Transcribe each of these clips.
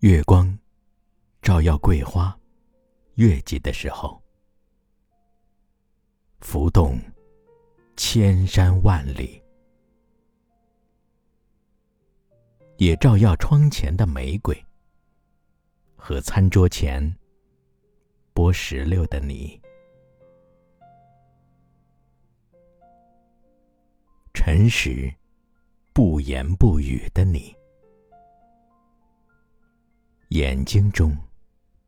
月光照耀桂花，月季的时候，浮动千山万里，也照耀窗前的玫瑰和餐桌前剥石榴的你。诚实、不言不语的你，眼睛中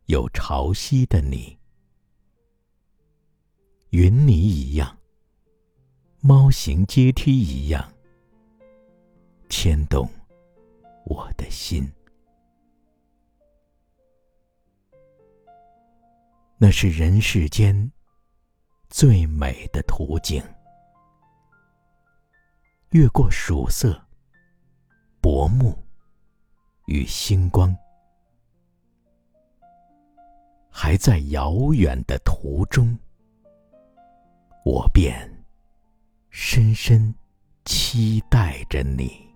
有潮汐的你，云泥一样，猫行阶梯一样，牵动我的心。那是人世间最美的途径。越过曙色、薄暮与星光，还在遥远的途中，我便深深期待着你。